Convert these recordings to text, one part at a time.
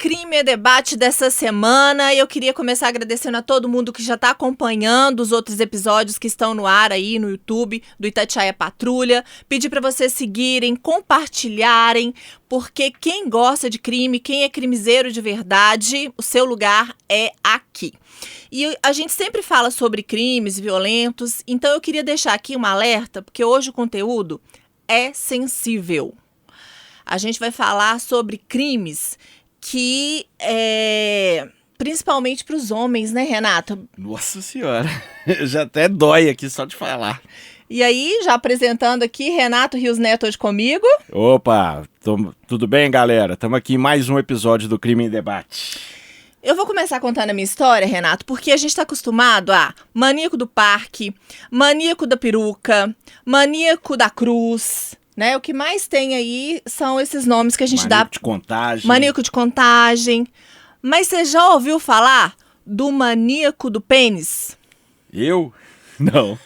Crime é Debate dessa semana. Eu queria começar agradecendo a todo mundo que já está acompanhando os outros episódios que estão no ar aí no YouTube do Itatiaia Patrulha. Pedir para vocês seguirem, compartilharem, porque quem gosta de crime, quem é crimiseiro de verdade, o seu lugar é aqui. E a gente sempre fala sobre crimes violentos, então eu queria deixar aqui um alerta, porque hoje o conteúdo é sensível. A gente vai falar sobre crimes que é, principalmente para os homens, né, Renato? Nossa senhora, já até dói aqui só de falar. E aí, já apresentando aqui, Renato Rios Neto hoje comigo. Opa, tô, tudo bem, galera? Estamos aqui em mais um episódio do Crime em Debate. Eu vou começar contando a minha história, Renato, porque a gente está acostumado a maníaco do parque, maníaco da peruca, maníaco da cruz, né? O que mais tem aí são esses nomes que a gente Maníaco dá. de contagem. Maníaco de contagem. Mas você já ouviu falar do maníaco do pênis? Eu? Não.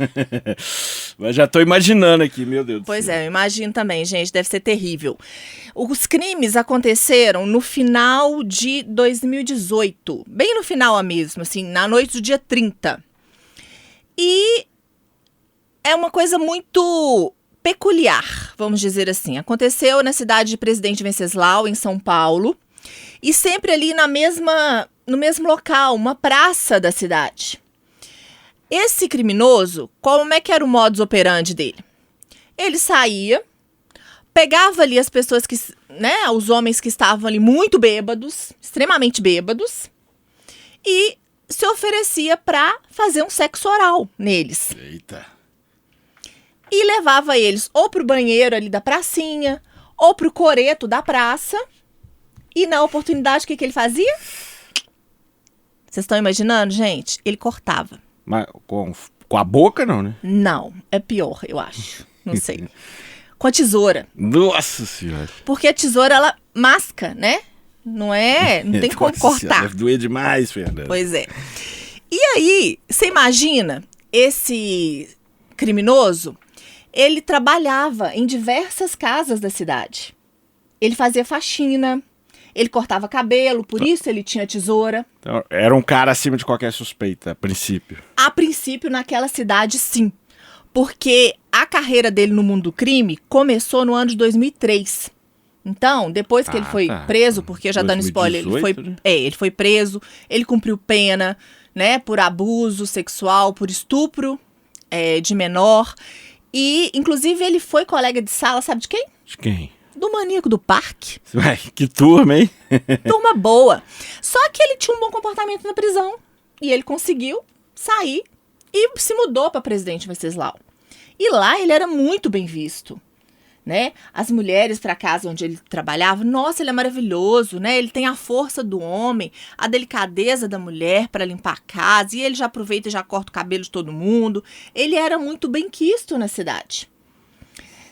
Mas já tô imaginando aqui, meu Deus Pois do céu. é, eu imagino também, gente, deve ser terrível. Os crimes aconteceram no final de 2018, bem no final mesmo, assim, na noite do dia 30. E é uma coisa muito peculiar, vamos dizer assim. Aconteceu na cidade de Presidente Venceslau, em São Paulo, e sempre ali na mesma, no mesmo local, uma praça da cidade. Esse criminoso, como é que era o modus operandi dele? Ele saía, pegava ali as pessoas que, né, os homens que estavam ali muito bêbados, extremamente bêbados, e se oferecia para fazer um sexo oral neles Eita. E levava eles ou pro banheiro ali da pracinha, ou pro coreto da praça. E na oportunidade, o que, que ele fazia? Vocês estão imaginando, gente? Ele cortava. Mas com, com a boca não, né? Não, é pior, eu acho. Não sei. Com a tesoura. Nossa senhora. Porque a tesoura, ela masca, né? Não é? Não tem como cortar. Deve doer demais, Fernanda. Pois é. E aí, você imagina esse criminoso? Ele trabalhava em diversas casas da cidade. Ele fazia faxina, ele cortava cabelo, por isso ele tinha tesoura. Então, era um cara acima de qualquer suspeita, a princípio. A princípio, naquela cidade, sim. Porque a carreira dele no mundo do crime começou no ano de 2003. Então, depois que Ah, ele foi tá. preso, porque já dando spoiler, ele foi, 2018, né? é, ele foi preso, ele cumpriu pena, né, por abuso sexual, por estupro é, de menor. E, inclusive, ele foi colega de sala, sabe de quem? De quem? Do maníaco do parque. Ué, que turma, hein? Turma boa. Só que ele tinha um bom comportamento na prisão. E ele conseguiu sair e se mudou para Presidente Venceslau. E lá ele era muito bem visto. Né? As mulheres para casa onde ele trabalhava, nossa, ele é maravilhoso, né? Ele tem a força do homem, a delicadeza da mulher para limpar a casa, e ele já aproveita e já corta o cabelo de todo mundo. Ele era muito bem quisto na cidade.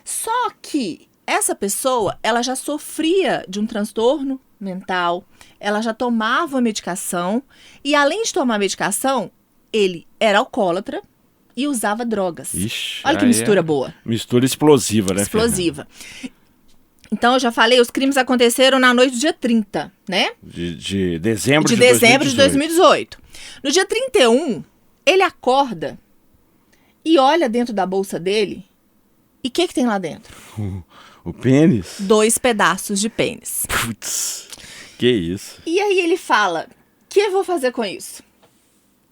Só que essa pessoa, ela já sofria de um transtorno mental, ela já tomava medicação e além de tomar medicação, ele era alcoólatra e usava drogas. Ixi. Olha que mistura é boa, Mistura explosiva, né? explosiva. Então eu já falei, os crimes aconteceram na noite do dia 30, né? De, de dezembro de de, dezembro de 2018. 2018. No dia 31, ele acorda e olha dentro da bolsa dele. E o que, que tem lá dentro? O pênis? Dois pedaços de pênis. Putz. Que isso. E aí ele fala: o que eu vou fazer com isso?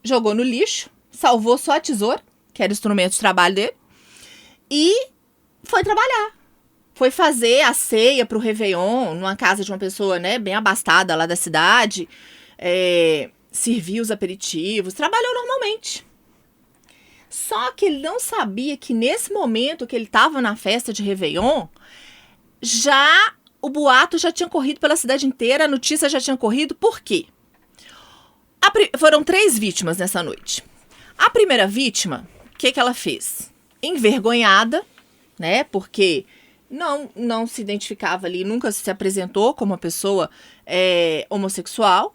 Jogou no lixo, salvou só a tesoura, que era o instrumento de trabalho dele, e foi trabalhar. Foi fazer a ceia pro Réveillon, numa casa de uma pessoa, né, bem abastada lá da cidade. É, serviu os aperitivos, trabalhou normalmente. Só que ele não sabia que nesse momento que ele estava na festa de Réveillon, já o boato já tinha corrido pela cidade inteira, a notícia já tinha corrido. Por quê? A foram três vítimas nessa noite. A primeira vítima, que, que ela fez? Envergonhada, né? Porque não, não se identificava ali, nunca se apresentou como uma pessoa é, homossexual.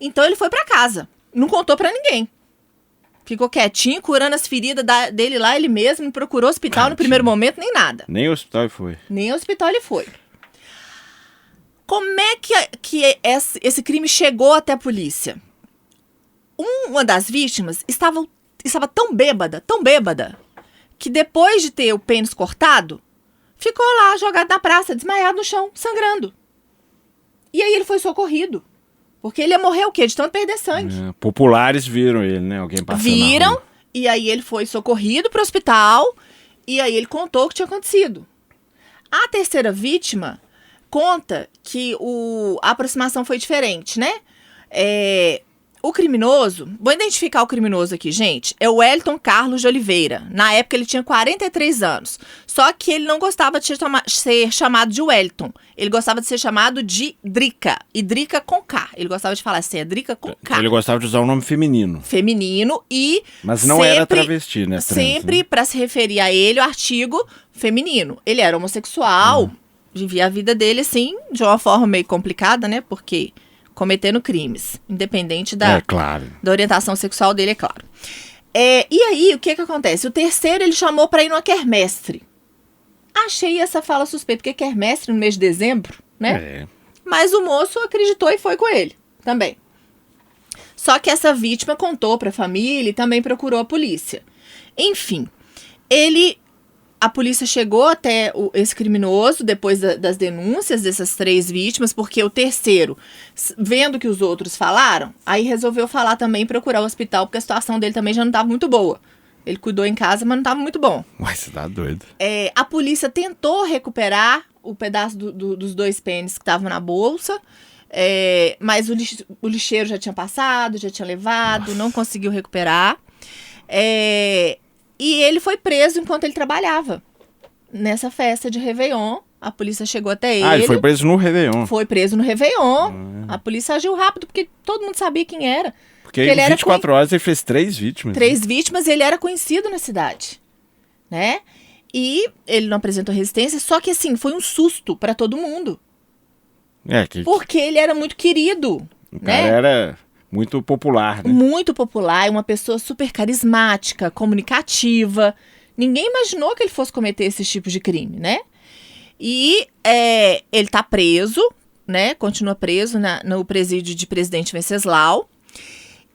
Então ele foi pra casa, não contou pra ninguém. Ficou quietinho, curando as feridas da- dele lá, ele mesmo, não procurou hospital no Tadinho. primeiro momento, nem nada. Nem o hospital foi. Nem ao hospital ele foi. Como é que, que esse, esse crime chegou até a polícia? Um- Uma das vítimas estava, estava tão bêbada, tão bêbada, que depois de ter o pênis cortado, ficou lá jogado na praça, desmaiado no chão, sangrando. E aí ele foi socorrido. Porque ele ia morrer o quê? De tanto perder sangue. É, populares viram ele, né? Alguém passando Viram, e aí ele foi socorrido para o hospital, e aí ele contou o que tinha acontecido. A terceira vítima conta que o, a aproximação foi diferente, né? É, o criminoso, vou identificar o criminoso aqui, gente, é o Wellington Carlos de Oliveira. Na época ele tinha 43 anos. Só que ele não gostava de ser, chama- ser chamado de Wellington. Ele gostava de ser chamado de Drica. E Drica com K. Ele gostava de falar assim, é Drica com K Ele gostava de usar o nome feminino. feminino e Mas não era sempre- travesti, né? trans, sempre né? pra se referir a ele o artigo feminino. Ele era homossexual, Uhum. vivia a vida dele assim de uma forma meio complicada, né? Porque cometendo crimes, independente da, É, claro. da orientação sexual dele, é claro. É, e aí, o que que acontece? O terceiro ele chamou pra ir numa quermestre. Achei essa fala suspeita, porque quermestre no mês de dezembro, né? É. Mas o moço acreditou e foi com ele também. Só que essa vítima contou para a família e também procurou a polícia. Enfim, ele. A polícia chegou até o- esse criminoso depois da- das denúncias dessas três vítimas, porque o terceiro, vendo que os outros falaram, aí resolveu falar também e procurar o hospital, porque a situação dele também já não estava muito boa. Ele cuidou em casa, mas não estava muito bom. Uai, você tá doido. É, a polícia tentou recuperar o pedaço do- do- dos dois pênis que estavam na bolsa, é, mas o, lix- o lixeiro já tinha passado, já tinha levado, não conseguiu recuperar. É, e ele foi preso enquanto ele trabalhava nessa festa de Réveillon. A polícia chegou até ele. Ah, ele foi preso no Réveillon. Foi preso no Réveillon. A polícia agiu rápido porque todo mundo sabia quem era. Porque ele em era 24 horas ele fez três vítimas. Três vítimas e ele era conhecido na cidade, né? E ele não apresentou resistência, só que assim, foi um susto pra todo mundo, É, que porque ele era muito querido, o cara né? era muito popular, né? Muito popular, uma pessoa super carismática, comunicativa. Ninguém imaginou que ele fosse cometer esses tipos de crime, né? E é, ele tá preso, né? Continua preso na- no presídio de Presidente Venceslau.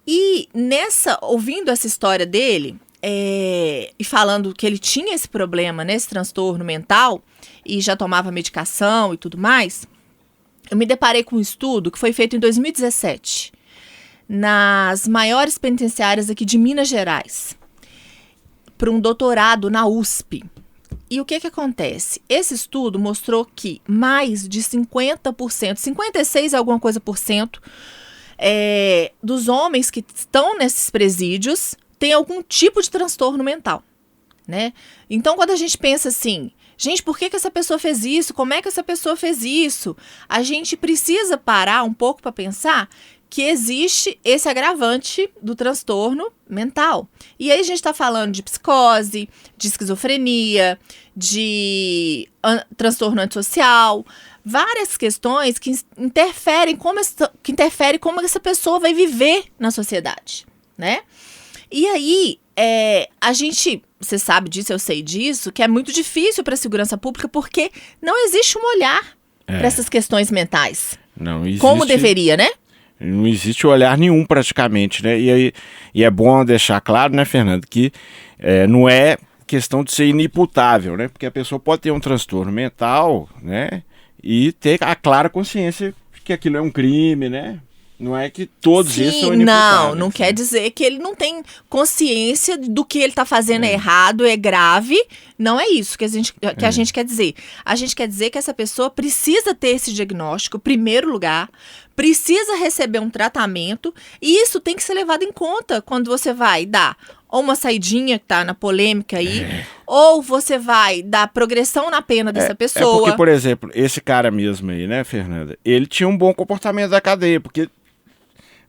E nessa, ouvindo essa história dele, é, e falando que ele tinha esse problema, né, esse transtorno mental, e já tomava medicação e tudo mais, eu me deparei com um estudo que foi feito em 2017 nas maiores penitenciárias aqui de Minas Gerais, para um doutorado na USP. E o que, que acontece? Esse estudo mostrou que mais de 50%, 56 e alguma coisa por cento, é, dos homens que estão nesses presídios têm algum tipo de transtorno mental, né? Então, quando a gente pensa assim, gente, por que, que essa pessoa fez isso? Como é que essa pessoa fez isso? A gente precisa parar um pouco para pensar que existe esse agravante do transtorno mental. E aí a gente está falando de psicose, de esquizofrenia, de an- transtorno antissocial, várias questões que interferem como essa, que interferem como essa pessoa vai viver na sociedade, né? E aí, é, a gente, você sabe disso, eu sei disso, que é muito difícil para a segurança pública porque não existe um olhar É. para essas questões mentais, Não existe, como deveria, né? Não existe olhar nenhum praticamente, né? E, aí, e é bom deixar claro, né, Fernando, que é, não é questão de ser inimputável, né? Porque a pessoa pode ter um transtorno mental, né? E ter a clara consciência de que aquilo é um crime, né? Não é que todos esses são inimputáveis. não, não né? quer dizer que ele não tem consciência do que ele tá fazendo é errado, é grave. Não é isso que a, gente, É. que a gente quer dizer. A gente quer dizer que essa pessoa precisa ter esse diagnóstico, em primeiro lugar, precisa receber um tratamento, e isso tem que ser levado em conta quando você vai dar ou uma saidinha que tá na polêmica aí, ou você vai dar progressão na pena dessa É pessoa. porque, por exemplo, esse cara mesmo aí, né, Fernanda? Ele tinha um bom comportamento da cadeia, porque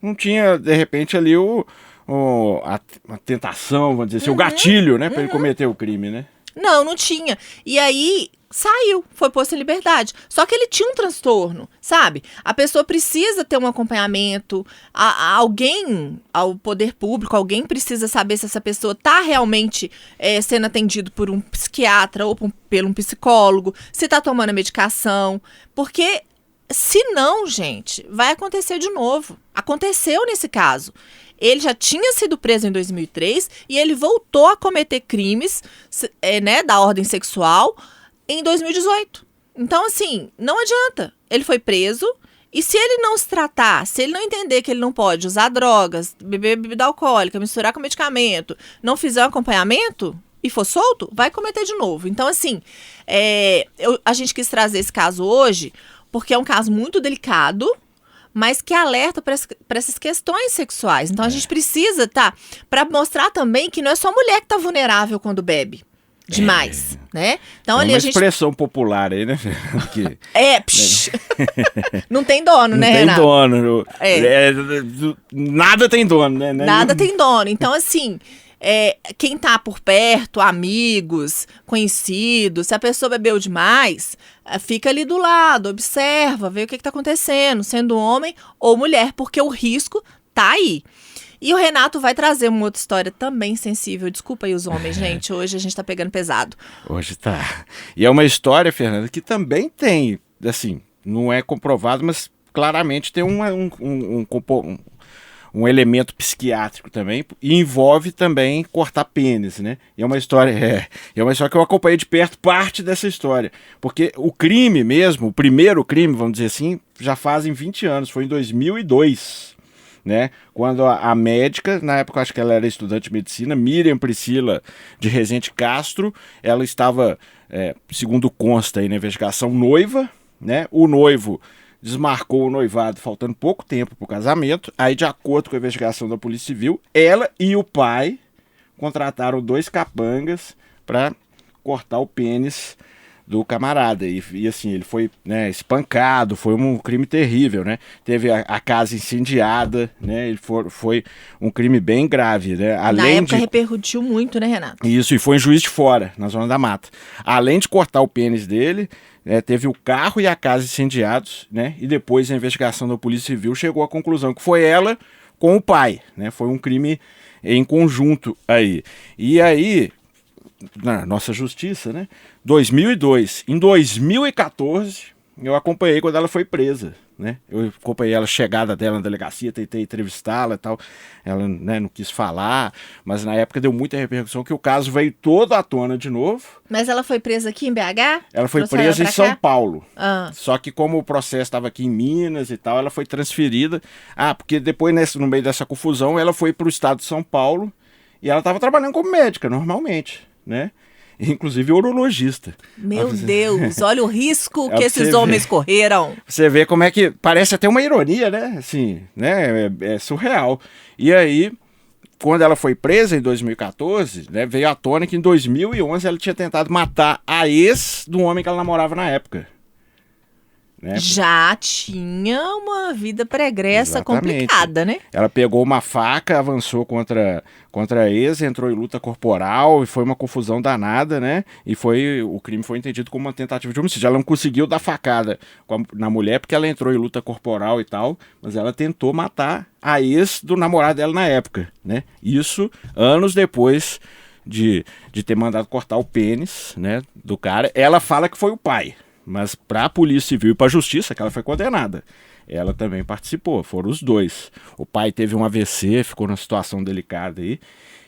não tinha, de repente, ali o, o- a, a tentação, vamos dizer assim, Uhum. o gatilho, né, pra ele cometer o crime, né? Não, não tinha. E aí saiu, foi posto em liberdade. Só que ele tinha um transtorno, sabe? A pessoa precisa ter um acompanhamento, a, a alguém, ao poder público, alguém precisa saber se essa pessoa está realmente eh, sendo atendido por um psiquiatra ou por pelo um psicólogo, se está tomando a medicação, porque Se não, gente, vai acontecer de novo. Aconteceu nesse caso. Ele já tinha sido preso em 2003 e ele voltou a cometer crimes é, né, da ordem sexual em 2018. Então, assim, não adianta. Ele foi preso e se ele não se tratar, se ele não entender que ele não pode usar drogas, beber bebida alcoólica, misturar com medicamento, não fizer um acompanhamento, e for solto, vai cometer de novo. Então, assim, é, eu, a gente quis trazer esse caso hoje porque é um caso muito delicado, mas que alerta para essas questões sexuais. Então, a gente precisa, tá? Para mostrar também que não é só mulher que está vulnerável quando bebe demais, é. né? Então é ali a gente expressão popular aí, né? que, é, psh. não tem dono, não né, tem Renato? dono. É. É, nada tem dono, né? Nada tem dono. Então assim, é, quem tá por perto, amigos, conhecidos, se a pessoa bebeu demais, é, fica ali do lado, observa, vê o que, que tá acontecendo, sendo homem ou mulher, porque o risco tá aí. E o Renato vai trazer uma outra história também sensível. Desculpa aí os homens, gente. Hoje a gente tá pegando pesado. Hoje tá. E é uma história, Fernanda, que também tem, assim, não é comprovado, mas claramente tem uma, um, um, um, um um elemento psiquiátrico também e envolve também cortar pênis, né? E é uma história, é, é uma história que eu acompanhei de perto parte dessa história, porque o crime mesmo, o primeiro crime, vamos dizer assim, já fazem 20 anos, foi em 2002. Né? Quando a, a, médica, na época acho que ela era estudante de medicina, Miriam Priscila de Rezende Castro, ela estava, é, segundo consta aí na investigação, noiva, né? O noivo desmarcou o noivado faltando pouco tempo para o casamento. Aí, de acordo com a investigação da Polícia Civil, ela e o pai contrataram dois capangas para cortar o pênis do camarada. E, e, assim, ele foi né, espancado, foi um crime terrível, né? Teve a, a casa incendiada, né? Ele for, foi um crime bem grave, né? Além na época de... repercutiu muito, né, Renato? Isso, e foi em Juiz de Fora, na Zona da Mata. Além de cortar o pênis dele, né, teve o carro e a casa incendiados, né? E depois a investigação da Polícia Civil chegou à conclusão que foi ela com o pai, né? Foi um crime em conjunto aí. E aí, na nossa justiça, né? 2002. Em 2014, eu acompanhei quando ela foi presa, né? Eu acompanhei ela chegada dela na delegacia, tentei entrevistá-la e tal. Ela né, não quis falar, mas na época deu muita repercussão que o caso veio todo à tona de novo. Mas ela foi presa aqui em BH? Ela foi presa em São Paulo. Ah. Só que como o processo estava aqui em Minas e tal, ela foi transferida. Ah, porque depois nesse, no meio dessa confusão, ela foi para o estado de São Paulo e ela estava trabalhando como médica normalmente, né? inclusive urologista. Meu Deus, olha o risco é que esses homens vê. correram. Você vê como é que parece até uma ironia, né? Assim, né? É, é, surreal. E aí, quando ela foi presa em 2014, né, veio à tona que em 2011 ela tinha tentado matar a ex do homem que ela namorava na época. Né? Já tinha uma vida pregressa Exatamente. complicada, né? Ela pegou uma faca, avançou contra, contra a ex, entrou em luta corporal e foi uma confusão danada, né? E foi o crime foi entendido como uma tentativa de homicídio. Ela não conseguiu dar facada a, na mulher porque ela entrou em luta corporal e tal, mas ela tentou matar a ex do namorado dela na época, né? Isso anos depois de, de ter mandado cortar o pênis, né, do cara. Ela fala que foi o pai, mas para a Polícia Civil e para a Justiça, que ela foi condenada. Ela também participou, foram os dois. O pai teve um AVC, ficou numa situação delicada aí.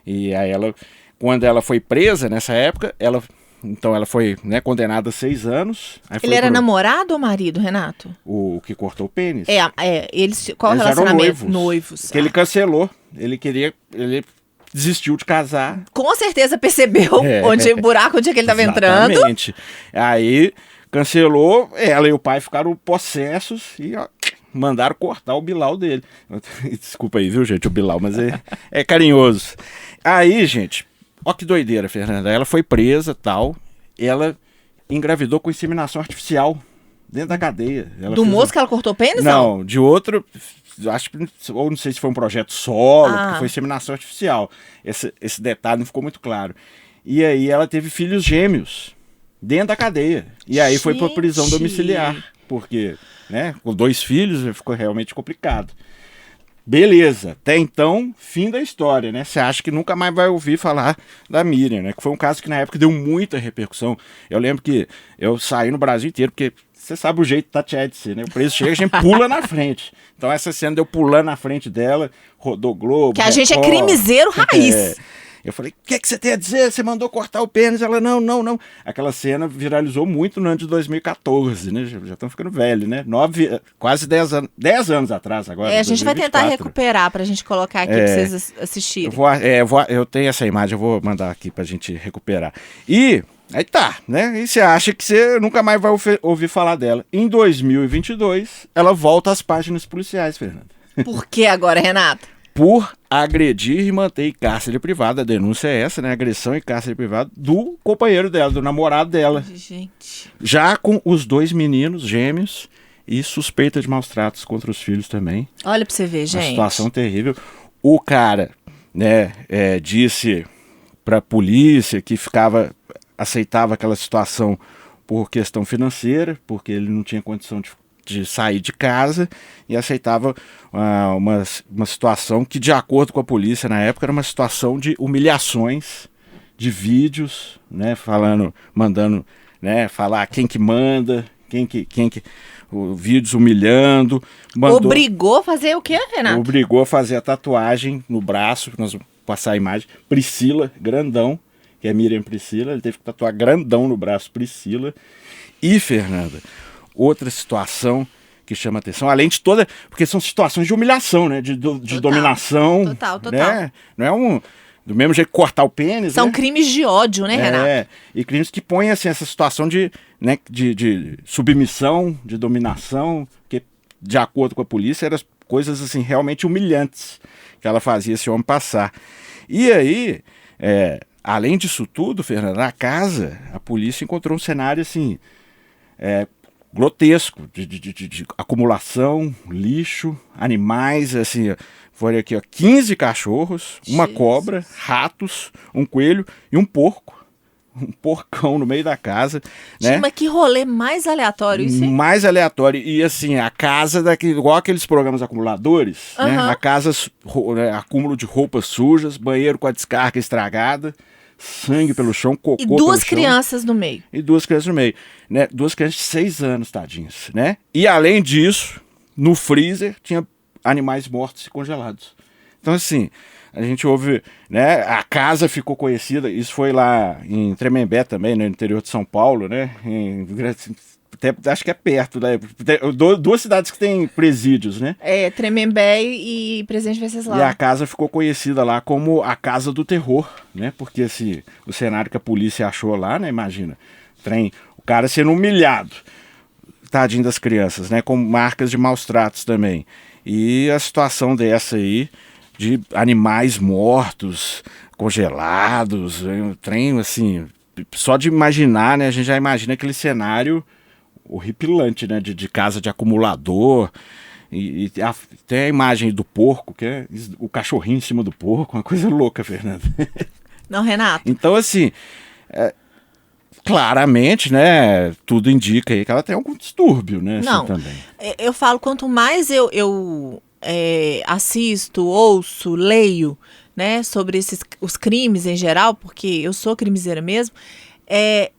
E aí ela, quando ela foi presa nessa época, ela então ela foi né, condenada a seis anos. Ele era pro... namorado ou marido, Renato? O, o, que cortou o pênis. É, é eles, qual eles relacionamento? Eram noivos. noivos. Que ah. ele cancelou. Ele queria. Ele desistiu de casar. Com certeza percebeu é. onde o buraco onde é que ele estava entrando. Exatamente. Aí cancelou, ela e o pai ficaram possessos e ó, mandaram cortar o Bilal dele. Desculpa aí, viu, gente, o Bilal, mas é, é carinhoso. Aí, gente, ó que doideira, Fernanda. Ela foi presa tal, ela engravidou com inseminação artificial dentro da cadeia. Ela Do moço um... que ela cortou pênis? Não, não, de outro. Acho que, ou não sei se foi um projeto solo, ah. foi inseminação artificial. Esse, esse detalhe não ficou muito claro. E aí ela teve filhos gêmeos dentro da cadeia. E aí Gente. foi para prisão domiciliar, porque, né, com dois filhos ficou realmente complicado. Beleza, até então, fim da história, né? Você acha que nunca mais vai ouvir falar da Miriam, né? Que foi um caso que na época deu muita repercussão. Eu lembro que eu saí no Brasil inteiro, porque você sabe o jeito tatear de ser, né? O preso chega, a gente pula na frente. Então essa cena deu pulando na frente dela, rodou Globo. Que a gente é crimiseiro raiz. É. Eu falei, o que, que você tem a dizer? Você mandou cortar o pênis? Ela, não, não, não. Aquela cena viralizou muito no ano de 2014, né? Já estão ficando velhos, né? Nove, quase dez anos, dez anos atrás agora. É, a gente 2024. vai tentar recuperar pra gente colocar aqui É. pra vocês assistirem. Eu, vou, é, eu, vou- eu tenho essa imagem, eu vou mandar aqui pra gente recuperar. E aí tá, né? E você acha que você nunca mais vai ouvir falar dela. Em 2022, ela volta às páginas policiais, Fernanda. Por que agora, Renata? Por agredir e manter em cárcere privado. A denúncia é essa, né? Agressão em cárcere privado do companheiro dela, do namorado dela. Gente. Já com os dois meninos gêmeos e suspeita de maus tratos contra os filhos também. Olha pra você ver, Uma gente. situação terrível. O cara, né, é, disse pra polícia que ficava aceitava aquela situação por questão financeira, porque ele não tinha condição de, de sair de casa e aceitava ah, uma, uma situação que, de acordo com a polícia na época, era uma situação de humilhações, de vídeos, né, falando, mandando, né, falar quem que manda, quem que, quem que, o, vídeos humilhando, mandou, Obrigou a fazer o quê, Renata? obrigou a fazer a tatuagem no braço, nós vamos passar a imagem, Priscila, grandão, que é Miriam Priscila, ele teve que tatuar grandão no braço, Priscila. E, Fernanda, outra situação que chama atenção, além de toda, porque são situações de humilhação, né, de, de Total. dominação, Total, total. né? Não é um, do mesmo jeito que cortar o pênis, São né? crimes de ódio, né? É, e crimes que põem assim, essa situação de, né, de, de submissão, de dominação, que de acordo com a polícia eram coisas assim realmente humilhantes que ela fazia esse homem passar. E aí, é, além disso tudo, Fernanda, na casa, a polícia encontrou um cenário assim é, grotesco de, de- de- de acumulação, lixo, animais, assim, foram aqui, ó, 15 cachorros, uma Jesus. cobra, ratos, um coelho e um porco. Um porcão no meio da casa, né? Mas que rolê mais aleatório isso, hein? Mais aleatório. E assim, a casa daquele, igual aqueles programas acumuladores, né? A casa, né, acúmulo de roupas sujas, banheiro com a descarga estragada, sangue pelo chão, cocô E duas chão crianças no meio. e duas crianças no meio, né? Duas crianças de seis anos, tadinhas, né? E além disso, no freezer tinha animais mortos e congelados. Então assim, a gente ouve, né? A casa ficou conhecida, isso foi lá em Tremembé também, né? no interior de São Paulo, né? Em, até, acho que é perto, né? Tem du- Duas cidades que têm presídios, né? É, Tremembé e Presidente Venceslau. E a casa ficou conhecida lá como a Casa do Terror, né? Porque esse, o cenário que a polícia achou lá, né? Imagina, trem, o cara sendo humilhado, tadinho das crianças, né? Com marcas de maus tratos também. E a situação dessa aí, de animais mortos, congelados, um trem assim, só de imaginar, né? A gente já imagina aquele cenário horripilante, né? De, de casa de acumulador. E, e a- tem a imagem do porco, que é o cachorrinho em cima do porco, uma coisa louca, Fernanda. Não, Renato. Então, assim, é, claramente, né? Tudo indica aí que ela tem algum distúrbio, né? assim, Não. também. É, Eu falo, quanto mais eu, eu é, assisto, ouço, leio, né, sobre esses, os crimes em geral, porque eu sou crimiseira mesmo, é,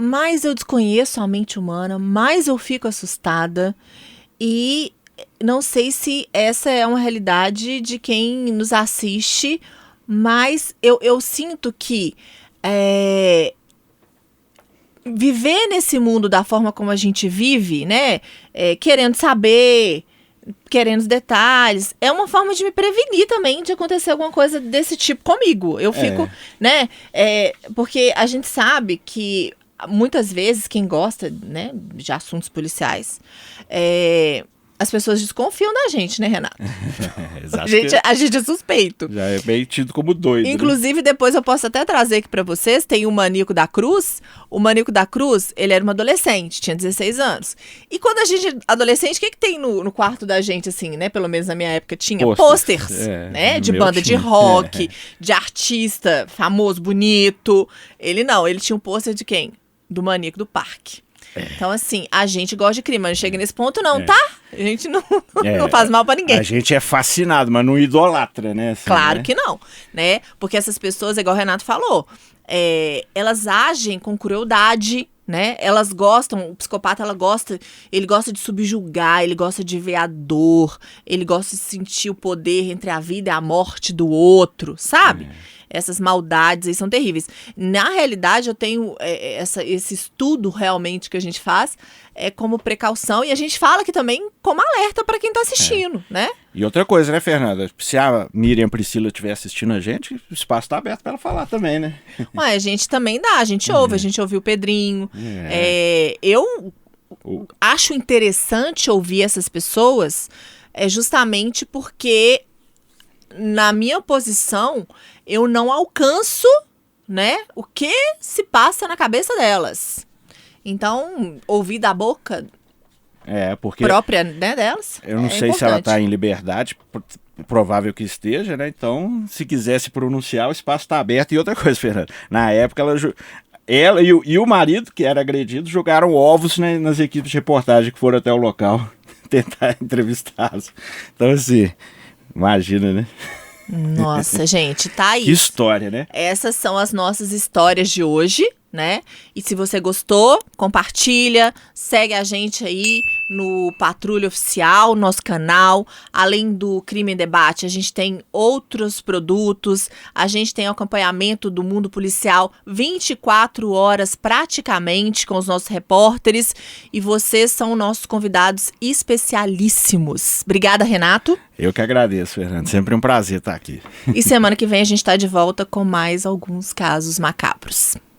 mais eu desconheço a mente humana, mais eu fico assustada e não sei se essa é uma realidade de quem nos assiste, mas eu, eu sinto que é, viver nesse mundo da forma como a gente vive, né? é, querendo saber, querendo os detalhes, é uma forma de me prevenir também de acontecer alguma coisa desse tipo comigo. Eu fico, né? é, porque a gente sabe que muitas vezes quem gosta, né, de assuntos policiais, é, as pessoas desconfiam da gente, né, Renato? A gente, a gente é suspeito. já é bem tido como doido. né? Inclusive, depois eu posso até trazer aqui pra vocês, tem o Manico da Cruz. O Manico da Cruz, ele era um adolescente, tinha 16 anos. E quando a gente, adolescente, o que que tem no, no quarto da gente, assim, né? Pelo menos na minha época tinha Posters. posters, É, né? De banda de rock, de artista famoso, bonito. Ele não, ele tinha um pôster de quem? Do Manico do Parque. Então, assim, a gente gosta de crime, mas não chega nesse ponto, não, É. tá? A gente não, É, não faz mal pra ninguém. A gente é fascinado, mas não idolatra, né? assim, Claro né? que não, né? Porque essas pessoas, igual o Renato falou, é, elas agem com crueldade, né? Elas gostam, o psicopata ela gosta, ele gosta de subjugar, ele gosta de ver a dor, ele gosta de sentir o poder entre a vida e a morte do outro, sabe? É. Essas maldades aí são terríveis. Na realidade, eu tenho é, essa, esse estudo realmente que a gente faz é como precaução e a gente fala aqui também como alerta para quem tá assistindo, né? E outra coisa, né, Fernanda? Se a Miriam Priscila estiver assistindo a gente, o espaço tá aberto para ela falar também, né? Ué, a gente também dá, a gente ouve, a gente ouviu o Pedrinho. É, eu O- acho interessante ouvir essas pessoas é justamente porque na minha posição eu não alcanço, né, o que se passa na cabeça delas. Então, ouvir da boca É, porque própria né, delas. eu não é sei se ela importante. tá em liberdade, pro- provável que esteja, né? Então, se quiser se pronunciar, o espaço tá aberto. E outra coisa, Fernanda, na época ela. Ela e o, e o marido, que era agredido, jogaram ovos né, nas equipes de reportagem que foram até o local tentar entrevistá-los. Então, assim, imagina, né? Nossa, gente, tá aí. Que história, né? Essas são as nossas histórias de hoje, né? E se você gostou, compartilha, segue a gente aí no Patrulha Oficial, nosso canal. Além do Crime em Debate, a gente tem outros produtos, a gente tem acompanhamento do mundo policial 24 horas praticamente com os nossos repórteres e vocês são nossos convidados especialíssimos. Obrigada, Renato. Eu que agradeço, Fernando. Sempre um prazer estar aqui. E semana que vem a gente tá de volta com mais alguns casos macabros.